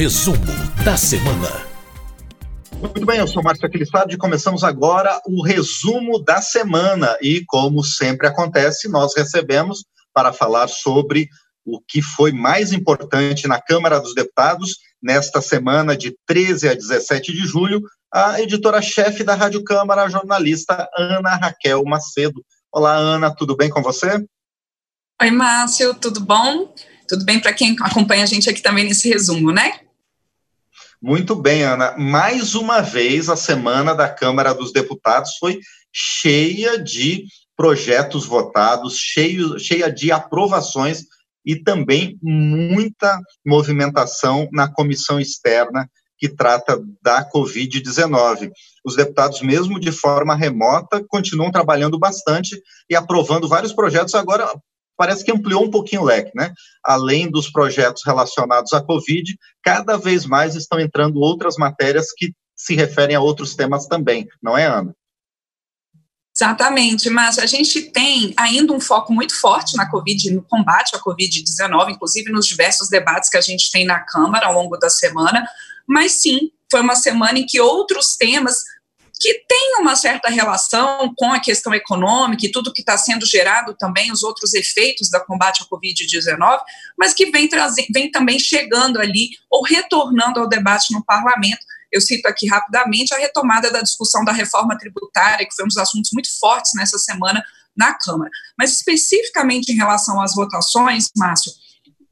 Resumo da semana. Muito bem, eu sou Márcio Aquilissardi e começamos agora o resumo da semana. E, como sempre acontece, nós recebemos para falar sobre o que foi mais importante na Câmara dos Deputados nesta semana de 13 a 17 de julho, a editora-chefe da Rádio Câmara, a jornalista Ana Raquel Macedo. Olá, Ana, tudo bem com você? Oi, Márcio, tudo bom? Tudo bem para quem acompanha a gente aqui também nesse resumo, né? Muito bem, Ana. Mais uma vez, a semana da Câmara dos Deputados foi cheia de projetos votados, cheio, cheia de aprovações e também muita movimentação na comissão externa que trata da Covid-19. Os deputados, mesmo de forma remota, continuam trabalhando bastante e aprovando vários projetos. Agora, parece que ampliou um pouquinho o leque, né? Além dos projetos relacionados à Covid, cada vez mais estão entrando outras matérias que se referem a outros temas também, não é, Ana? Exatamente, mas a gente tem ainda um foco muito forte na Covid, no combate à Covid-19, inclusive nos diversos debates que a gente tem na Câmara ao longo da semana, mas sim, foi uma semana em que outros temas que tem uma certa relação com a questão econômica e tudo que está sendo gerado também, os outros efeitos da combate à Covid-19, mas que vem, vem também chegando ali ou retornando ao debate no parlamento. Eu cito aqui rapidamente a retomada da discussão da reforma tributária, que foi um dos assuntos muito fortes nessa semana na Câmara. Mas especificamente em relação às votações, Márcio,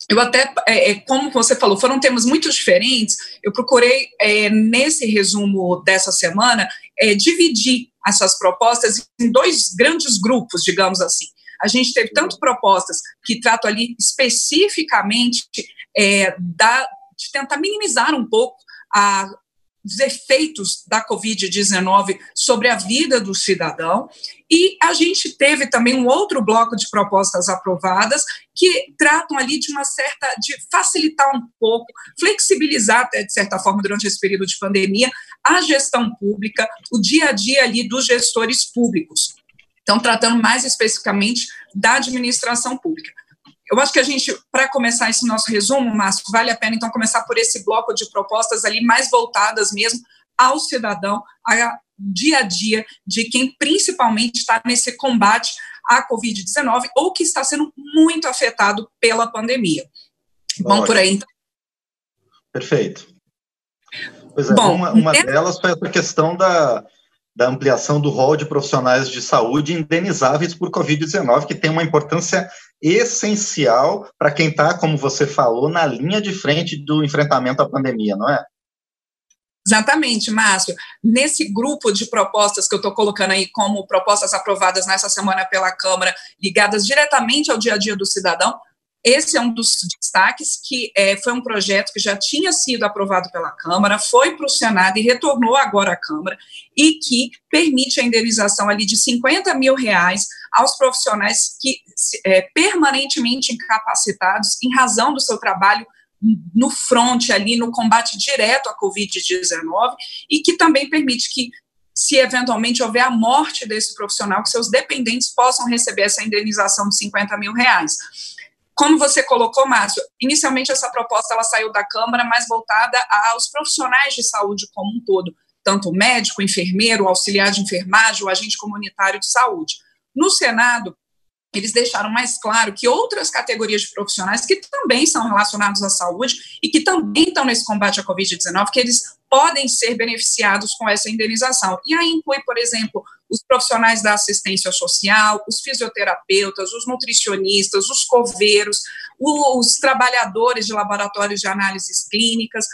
eu até, é, é, como você falou, foram temas muito diferentes. Eu procurei, é, nesse resumo dessa semana, é, dividir essas propostas em dois grandes grupos, digamos assim. A gente teve tanto propostas que tratam ali especificamente é, da, de tentar minimizar um pouco a, os efeitos da Covid-19 sobre a vida do cidadão. E a gente teve também um outro bloco de propostas aprovadas que tratam ali de uma certa, de facilitar um pouco, flexibilizar até de certa forma durante esse período de pandemia a gestão pública, o dia a dia ali dos gestores públicos. Então, tratando mais especificamente da administração pública. Eu acho que a gente, para começar esse nosso resumo, Márcio, vale a pena então começar por esse bloco de propostas ali mais voltadas mesmo ao cidadão, ao dia a dia de quem principalmente está nesse combate à Covid-19 ou que está sendo muito afetado pela pandemia. Vamos por aí, então. Perfeito. Pois é, Bom, uma, uma é... delas foi essa questão da, da ampliação do rol de profissionais de saúde indenizáveis por Covid-19, que tem uma importância essencial para quem está, como você falou, na linha de frente do enfrentamento à pandemia, não é? Exatamente, Márcio. Nesse grupo de propostas que eu estou colocando aí como propostas aprovadas nessa semana pela Câmara, ligadas diretamente ao dia a dia do cidadão, esse é um dos destaques, que é, foi um projeto que já tinha sido aprovado pela Câmara, foi para o Senado e retornou agora à Câmara, e que permite a indenização ali de 50 mil reais aos profissionais que é, permanentemente incapacitados em razão do seu trabalho no front ali, no combate direto à Covid-19, e que também permite que se eventualmente houver a morte desse profissional, que seus dependentes possam receber essa indenização de 50 mil reais. Como você colocou, Márcio, inicialmente essa proposta ela saiu da Câmara mais voltada aos profissionais de saúde como um todo, tanto médico, enfermeiro, auxiliar de enfermagem, o agente comunitário de saúde. No Senado, eles deixaram mais claro que outras categorias de profissionais que também são relacionados à saúde e que também estão nesse combate à Covid-19, que eles podem ser beneficiados com essa indenização. E aí inclui, por exemplo, os profissionais da assistência social, os fisioterapeutas, os nutricionistas, os coveiros, os trabalhadores de laboratórios de análises clínicas.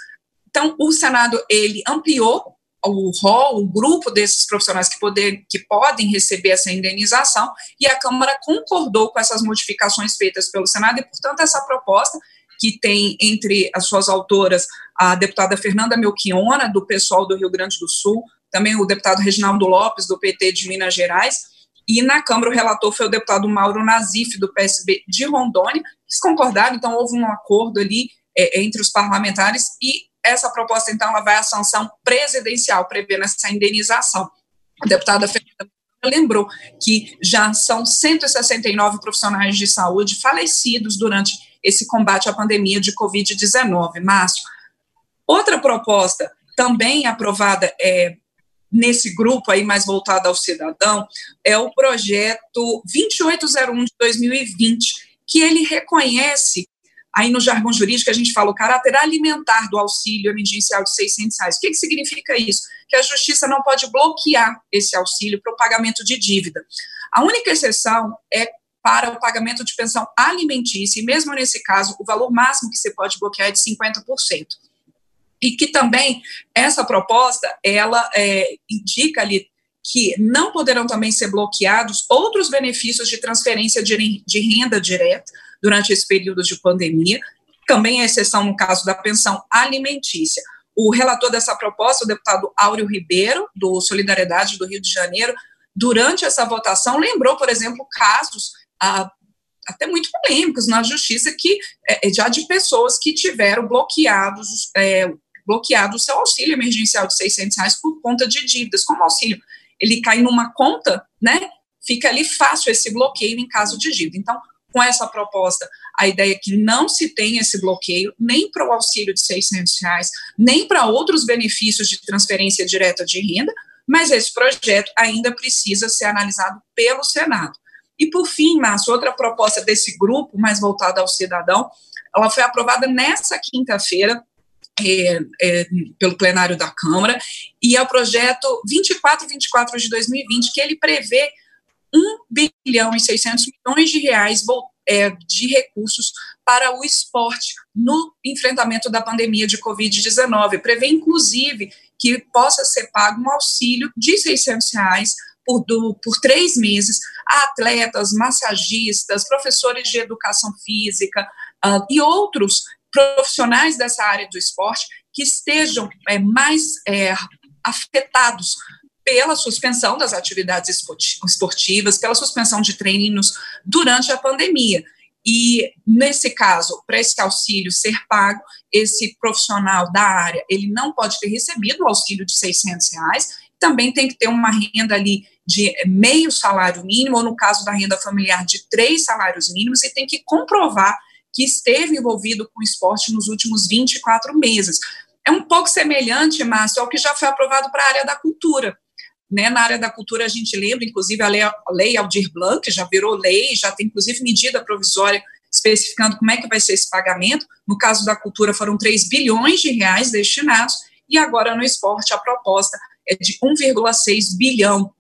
Então, o Senado ele ampliou o rol, o grupo desses profissionais que, poder, que podem receber essa indenização, e a Câmara concordou com essas modificações feitas pelo Senado, e, portanto, essa proposta, que tem entre as suas autoras a deputada Fernanda Melchiona, do pessoal do Rio Grande do Sul, também o deputado Reginaldo Lopes, do PT de Minas Gerais, e na Câmara o relator foi o deputado Mauro Nazif, do PSB de Rondônia, eles concordaram, então houve um acordo ali é, entre os parlamentares, e essa proposta, então, ela vai à sanção presidencial, prevendo essa indenização. A deputada Fernanda lembrou que já são 169 profissionais de saúde falecidos durante esse combate à pandemia de Covid-19. Márcio, Outra proposta também aprovada é, nesse grupo aí mais voltado ao cidadão é o projeto 2801 de 2020, que ele reconhece aí no jargão jurídico a gente fala o caráter alimentar do auxílio emergencial de 600 reais. O que, que significa isso? Que a justiça não pode bloquear esse auxílio para o pagamento de dívida. A única exceção é para o pagamento de pensão alimentícia, e mesmo nesse caso, o valor máximo que você pode bloquear é de 50% e que também essa proposta ela é, indica ali que não poderão também ser bloqueados outros benefícios de transferência de, renda direta durante esse período de pandemia, também é exceção no caso da pensão alimentícia. O relator dessa proposta, o deputado Áureo Ribeiro, do Solidariedade do Rio de Janeiro, durante essa votação, lembrou, por exemplo, casos ah, até muito polêmicos na justiça que é, já de pessoas que tiveram bloqueados é, bloqueado o seu auxílio emergencial de 600 reais por conta de dívidas. Como auxílio ele cai numa conta, né, fica ali fácil esse bloqueio em caso de dívida. Então, com essa proposta, a ideia é que não se tenha esse bloqueio nem para o auxílio de 600 reais, nem para outros benefícios de transferência direta de renda, mas esse projeto ainda precisa ser analisado pelo Senado. E, por fim, Márcio, outra proposta desse grupo, mais voltada ao cidadão, ela foi aprovada nessa quinta-feira é, é, pelo plenário da Câmara, e é o projeto 2424 de 2020, que ele prevê 1 bilhão e 600 milhões de reais é, de recursos para o esporte no enfrentamento da pandemia de Covid-19. Prevê, inclusive, que possa ser pago um auxílio de 600 reais por, do, por três meses atletas, massagistas, professores de educação física uh, e outros profissionais dessa área do esporte que estejam é, mais é, afetados pela suspensão das atividades esportivas, pela suspensão de treinos durante a pandemia. E, nesse caso, para esse auxílio ser pago, esse profissional da área, ele não pode ter recebido o auxílio de 600 reais, também tem que ter uma renda ali de meio salário mínimo, ou no caso da renda familiar, de três salários mínimos, e tem que comprovar que esteve envolvido com esporte nos últimos 24 meses. É um pouco semelhante, Márcio, ao que já foi aprovado para a área da cultura. Né, na área da cultura, a gente lembra, inclusive, a lei, a lei Aldir Blanc, que já virou lei, já tem, inclusive, medida provisória especificando como é que vai ser esse pagamento. No caso da cultura, foram 3 bilhões de reais destinados, e agora no esporte a proposta é de 1,6 bilhão.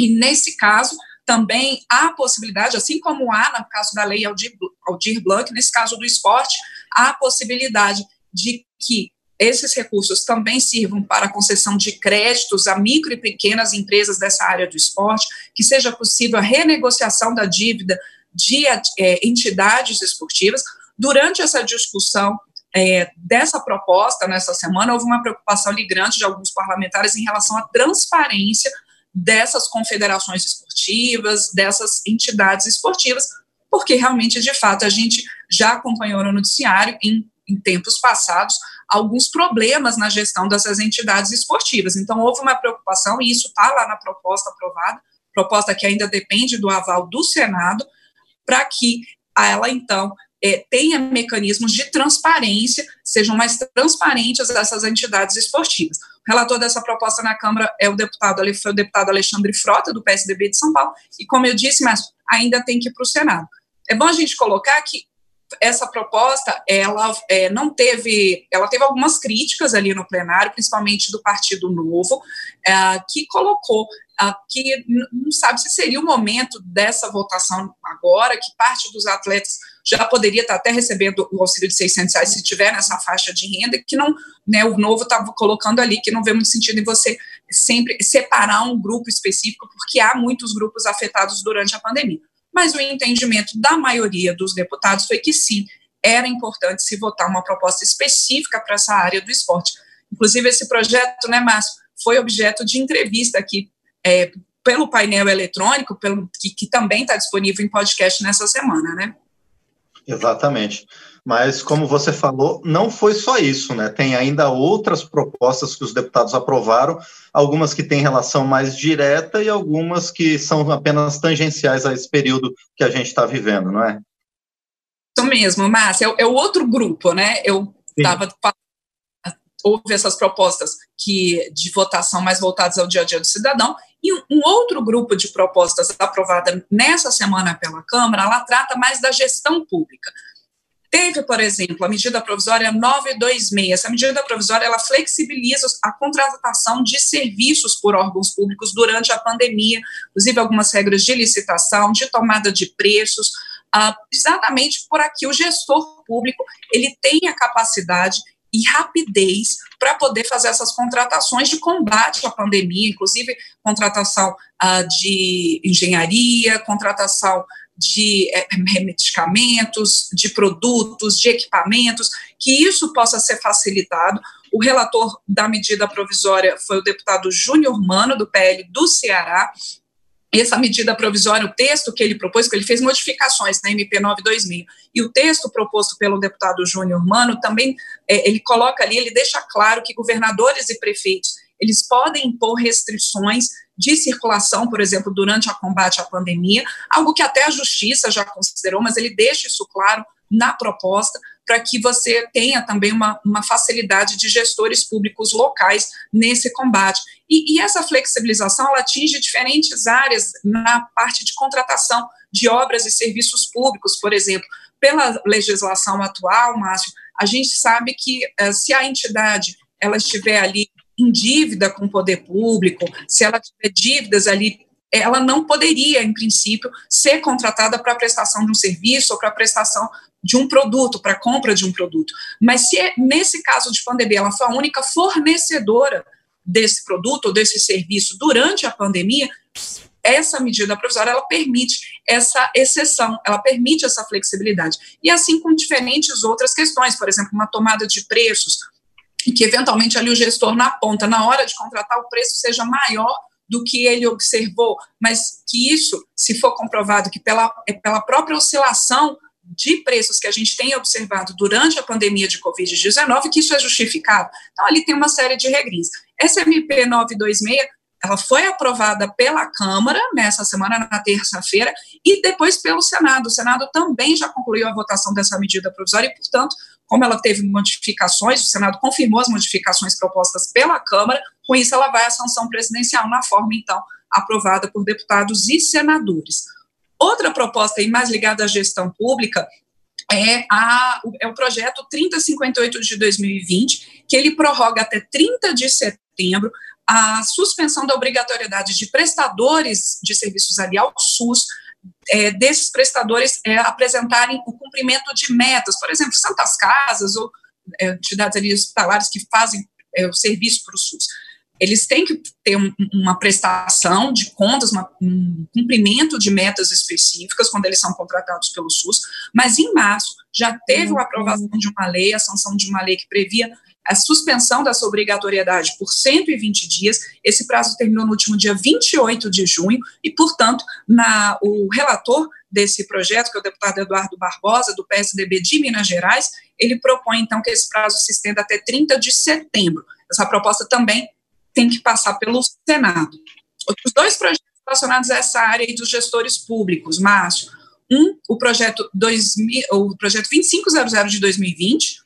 E nesse caso, também há a possibilidade, assim como há no caso da lei Aldir, Aldir Blanc, nesse caso do esporte, há a possibilidade de que esses recursos também sirvam para a concessão de créditos a micro e pequenas empresas dessa área do esporte, que seja possível a renegociação da dívida de é, entidades esportivas. Durante essa discussão é, dessa proposta, nessa semana, houve uma preocupação grande de alguns parlamentares em relação à transparência dessas confederações esportivas, dessas entidades esportivas, porque realmente, de fato, a gente já acompanhou no noticiário, em, em tempos passados, alguns problemas na gestão dessas entidades esportivas. Então, houve uma preocupação, e isso está lá na proposta aprovada, proposta que ainda depende do aval do Senado, para que ela, então, é, tenha mecanismos de transparência, sejam mais transparentes essas entidades esportivas. Relator dessa proposta na Câmara é o deputado, foi o deputado Alexandre Frota, do PSDB de São Paulo, e como eu disse, mas ainda tem que ir para o Senado. É bom a gente colocar que essa proposta, ela é, não teve, ela teve algumas críticas ali no plenário, principalmente do Partido Novo, é, que colocou que não sabe se seria o momento dessa votação agora, que parte dos atletas já poderia estar até recebendo o auxílio de 600 reais se tiver nessa faixa de renda, que não, né, o novo estava colocando ali que não vê muito sentido em você sempre separar um grupo específico, porque há muitos grupos afetados durante a pandemia. Mas o entendimento da maioria dos deputados foi que sim, era importante se votar uma proposta específica para essa área do esporte. Inclusive, esse projeto, né, Márcio, foi objeto de entrevista aqui é, pelo painel eletrônico, pelo, que, que também está disponível em podcast nessa semana, né? Exatamente. Mas, como você falou, não foi só isso, né? Tem ainda outras propostas que os deputados aprovaram, algumas que têm relação mais direta e algumas que são apenas tangenciais a esse período que a gente está vivendo, não é? Isso mesmo, Márcia. É, é, o outro grupo, né? Eu estava houve essas propostas que de votação mais voltadas ao dia a dia do cidadão, e um outro grupo de propostas aprovada nessa semana pela Câmara, ela trata mais da gestão pública. Teve, por exemplo, a medida provisória 926. Essa medida provisória ela flexibiliza a contratação de serviços por órgãos públicos durante a pandemia, inclusive algumas regras de licitação, de tomada de preços, uh, exatamente por aqui o gestor público ele tem a capacidade e rapidez para poder fazer essas contratações de combate à pandemia, inclusive contratação uh, de engenharia, contratação de é, medicamentos, de produtos, de equipamentos, que isso possa ser facilitado. O relator da medida provisória foi o deputado Júnior Mano, do PL do Ceará, essa medida provisória, o texto que ele propôs, que ele fez modificações na MP 926, e o texto proposto pelo deputado Júnior Mano também, é, ele coloca ali, ele deixa claro que governadores e prefeitos, eles podem impor restrições de circulação, por exemplo, durante o combate à pandemia, algo que até a justiça já considerou, mas ele deixa isso claro na proposta, para que você tenha também uma, uma facilidade de gestores públicos locais nesse combate. E, e essa flexibilização ela atinge diferentes áreas na parte de contratação de obras e serviços públicos, por exemplo. Pela legislação atual, Márcio, a gente sabe que uh, se a entidade ela estiver ali em dívida com o poder público, se ela tiver dívidas ali ela não poderia, em princípio, ser contratada para prestação de um serviço ou para prestação de um produto, para compra de um produto. Mas se nesse caso de pandemia ela foi a única fornecedora desse produto ou desse serviço durante a pandemia, essa medida provisória ela permite essa exceção, ela permite essa flexibilidade. E assim com diferentes outras questões, por exemplo, uma tomada de preços, que eventualmente ali o gestor na ponta, na hora de contratar, o preço seja maior do que ele observou, mas que isso, se for comprovado que pela, é pela própria oscilação de preços que a gente tem observado durante a pandemia de Covid-19, que isso é justificado. Então, ali tem uma série de regrinhas. Essa MP 926, ela foi aprovada pela Câmara nessa semana, na terça-feira, e depois pelo Senado. O Senado também já concluiu a votação dessa medida provisória e, portanto, como ela teve modificações, o Senado confirmou as modificações propostas pela Câmara, com isso ela vai à sanção presidencial na forma, então, aprovada por deputados e senadores. Outra proposta aí mais ligada à gestão pública é, a, é o projeto 3058 de 2020, que ele prorroga até 30 de setembro a suspensão da obrigatoriedade de prestadores de serviços ali ao SUS é, desses prestadores é, apresentarem o cumprimento de metas, por exemplo, santas casas ou é, entidades ali hospitalares que fazem é, o serviço para o SUS. Eles têm que ter um, uma prestação de contas, uma, um cumprimento de metas específicas quando eles são contratados pelo SUS, mas em março já teve a aprovação de uma lei, a sanção de uma lei que previa a suspensão dessa obrigatoriedade por 120 dias. Esse prazo terminou no último dia 28 de junho e, portanto, na, o relator desse projeto, que é o deputado Eduardo Barbosa, do PSDB de Minas Gerais, ele propõe, então, que esse prazo se estenda até 30 de setembro. Essa proposta também tem que passar pelo Senado. Os dois projetos relacionados a essa área dos gestores públicos, Márcio, um, o projeto, 2000, o projeto 2500 de 2020,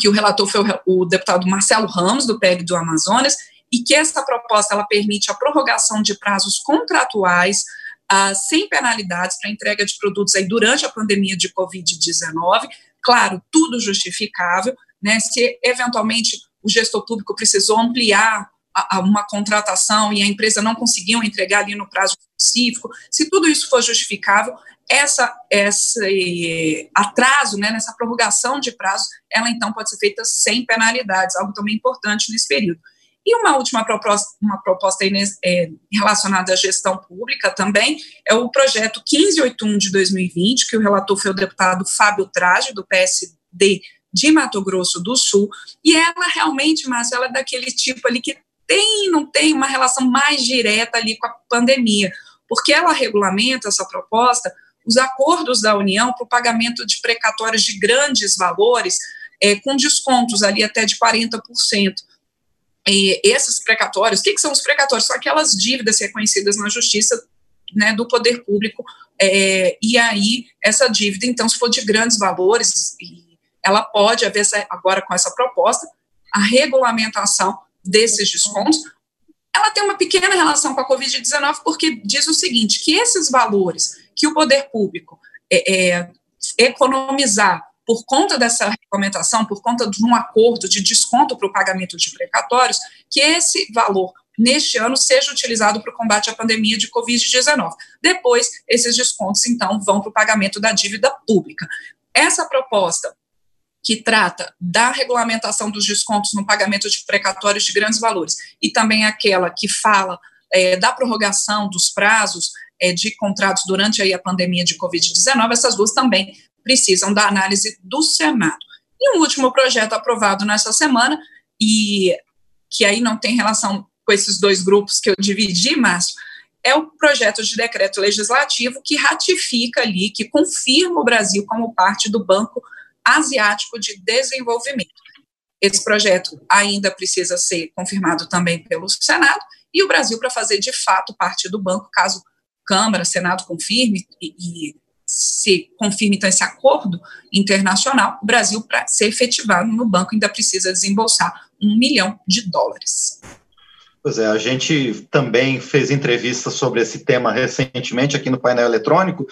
que o relator foi o, o deputado Marcelo Ramos, do PEG do Amazonas, e que essa proposta ela permite a prorrogação de prazos contratuais ah, sem penalidades para entrega de produtos aí durante a pandemia de Covid-19, claro, tudo justificável, né, se eventualmente o gestor público precisou ampliar a, uma contratação e a empresa não conseguiu entregar ali no prazo específico, se tudo isso for justificável, essa, esse atraso, né, nessa prorrogação de prazo, ela então pode ser feita sem penalidades, algo também importante nesse período. E uma última proposta, uma proposta é, relacionada à gestão pública também, é o projeto 1581 de 2020, que o relator foi o deputado Fábio Trage, do PSD de Mato Grosso do Sul, e ela realmente, Márcia, ela é daquele tipo ali que tem, não tem uma relação mais direta ali com a pandemia, porque ela regulamenta essa proposta os acordos da União para o pagamento de precatórios de grandes valores, é, com descontos ali até de 40%. E esses precatórios, o que, que, são os precatórios? São aquelas dívidas reconhecidas na justiça né, do poder público, é, e aí essa dívida, então, se for de grandes valores, ela pode haver, essa, agora com essa proposta, a regulamentação desses descontos, ela tem uma pequena relação com a Covid-19, porque diz o seguinte, que esses valores que o poder público é, é, economizar por conta dessa regulamentação, por conta de um acordo de desconto para o pagamento de precatórios, que esse valor neste ano seja utilizado para o combate à pandemia de Covid-19. Depois, esses descontos, então, vão para o pagamento da dívida pública. Essa proposta que trata da regulamentação dos descontos no pagamento de precatórios de grandes valores, e também aquela que fala é, da prorrogação dos prazos é, de contratos durante aí a pandemia de Covid-19, essas duas também precisam da análise do Senado. E um último projeto aprovado nessa semana, e que aí não tem relação com esses dois grupos que eu dividi, Márcio, é o projeto de decreto legislativo que ratifica ali, que confirma o Brasil como parte do Banco Asiático de Desenvolvimento. Esse projeto ainda precisa ser confirmado também pelo Senado, e o Brasil, para fazer de fato parte do banco, caso Câmara, Senado confirme e, e se confirme então esse acordo internacional, o Brasil, para ser efetivado no banco, ainda precisa desembolsar um milhão de dólares. Pois é, a gente também fez entrevistas sobre esse tema recentemente aqui no painel eletrônico,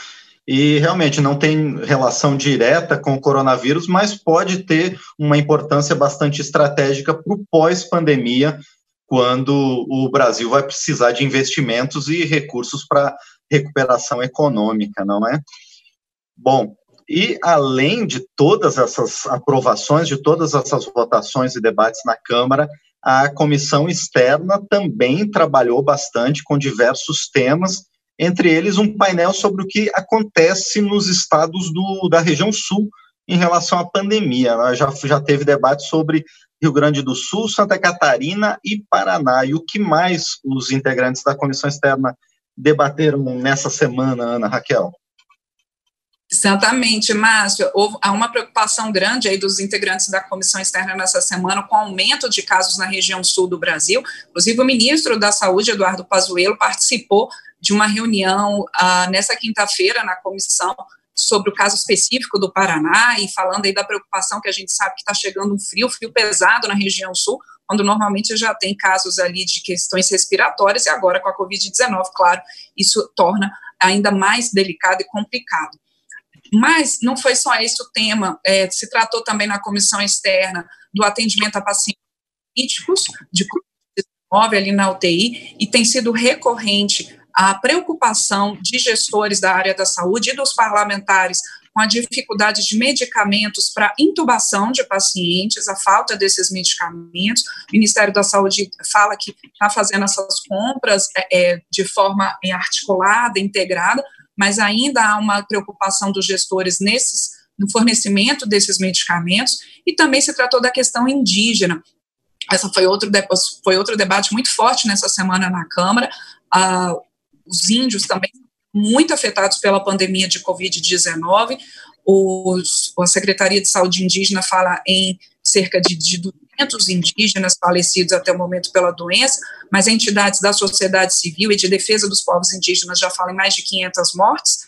e realmente não tem relação direta com o coronavírus, mas pode ter uma importância bastante estratégica para o pós-pandemia, quando o Brasil vai precisar de investimentos e recursos para recuperação econômica, não é? Bom, e além de todas essas aprovações, de todas essas votações e debates na Câmara, a comissão externa também trabalhou bastante com diversos temas, entre eles um painel sobre o que acontece nos estados do, da região sul em relação à pandemia. Né? Já, já teve debate sobre Rio Grande do Sul, Santa Catarina e Paraná. E o que mais os integrantes da comissão externa debateram nessa semana, Ana Raquel? Exatamente, Márcio. Houve, há uma preocupação grande aí dos integrantes da comissão externa nessa semana com o aumento de casos na região sul do Brasil. Inclusive, o ministro da Saúde, Eduardo Pazuello, participou de uma reunião ah, nessa quinta-feira na comissão sobre o caso específico do Paraná e falando aí da preocupação que a gente sabe que está chegando um frio, frio pesado na região sul, quando normalmente já tem casos ali de questões respiratórias e agora com a Covid-19, claro, isso torna ainda mais delicado e complicado. Mas não foi só esse o tema, é, se tratou também na comissão externa do atendimento a pacientes críticos de Covid-19 ali na UTI, e tem sido recorrente a preocupação de gestores da área da saúde e dos parlamentares com a dificuldade de medicamentos para intubação de pacientes, a falta desses medicamentos. O Ministério da Saúde fala que está fazendo essas compras é, é, de forma articulada, integrada, mas ainda há uma preocupação dos gestores nesses no fornecimento desses medicamentos e também se tratou da questão indígena. Essa foi outro, foi outro debate muito forte nessa semana na Câmara. Ah, os índios também muito afetados pela pandemia de Covid-19. A Secretaria de Saúde Indígena fala em cerca de, de 200 indígenas falecidos até o momento pela doença, mas entidades da sociedade civil e de defesa dos povos indígenas já falam em mais de 500 mortes,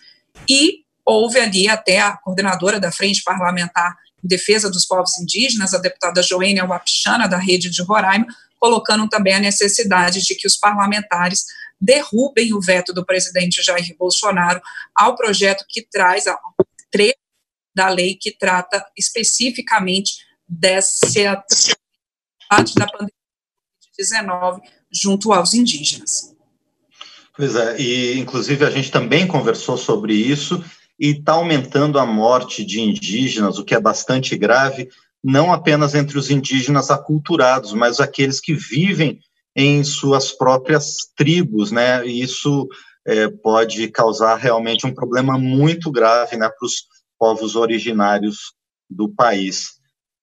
e houve ali até a coordenadora da Frente Parlamentar em Defesa dos Povos Indígenas, a deputada Joênia Wapichana, da Rede de Roraima, colocando também a necessidade de que os parlamentares derrubem o veto do presidente Jair Bolsonaro ao projeto que traz a da lei que trata especificamente dessa parte da pandemia de 19 junto aos indígenas. Pois é, e inclusive a gente também conversou sobre isso e está aumentando a morte de indígenas, o que é bastante grave, não apenas entre os indígenas aculturados, mas aqueles que vivem em suas próprias tribos, né? E isso é, pode causar realmente um problema muito grave né, para os povos originários do país.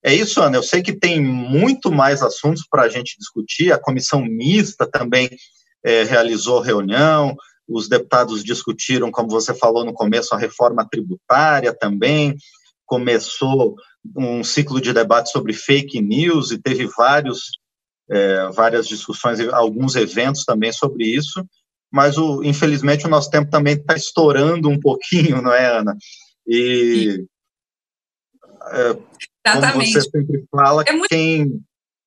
É isso, Ana. Eu sei que tem muito mais assuntos para a gente discutir. A comissão mista também é, realizou reunião. Os deputados discutiram, como você falou no começo, a reforma tributária também. Começou um ciclo de debate sobre fake news e teve vários é, várias discussões, alguns eventos também sobre isso, mas o, infelizmente o nosso tempo também está estourando um pouquinho, não é, Ana? E é, como você sempre fala, é muito... quem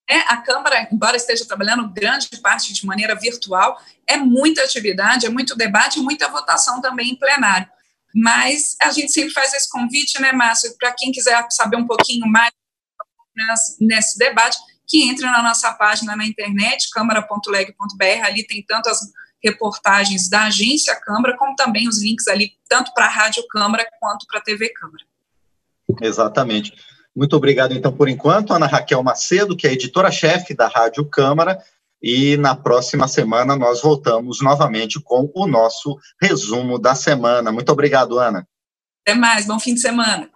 É, a Câmara, embora esteja trabalhando grande parte de maneira virtual, é muita atividade, é muito debate, muita votação também em plenário. Mas a gente sempre faz esse convite, né, Márcio, para quem quiser saber um pouquinho mais nesse debate, que entre na nossa página na internet, câmara.leg.br, ali tem tantas reportagens da agência Câmara, como também os links ali, tanto para a Rádio Câmara quanto para a TV Câmara. Exatamente. Muito obrigado, então, por enquanto, Ana Raquel Macedo, que é editora-chefe da Rádio Câmara, e na próxima semana nós voltamos novamente com o nosso resumo da semana. Muito obrigado, Ana. Até mais, bom fim de semana.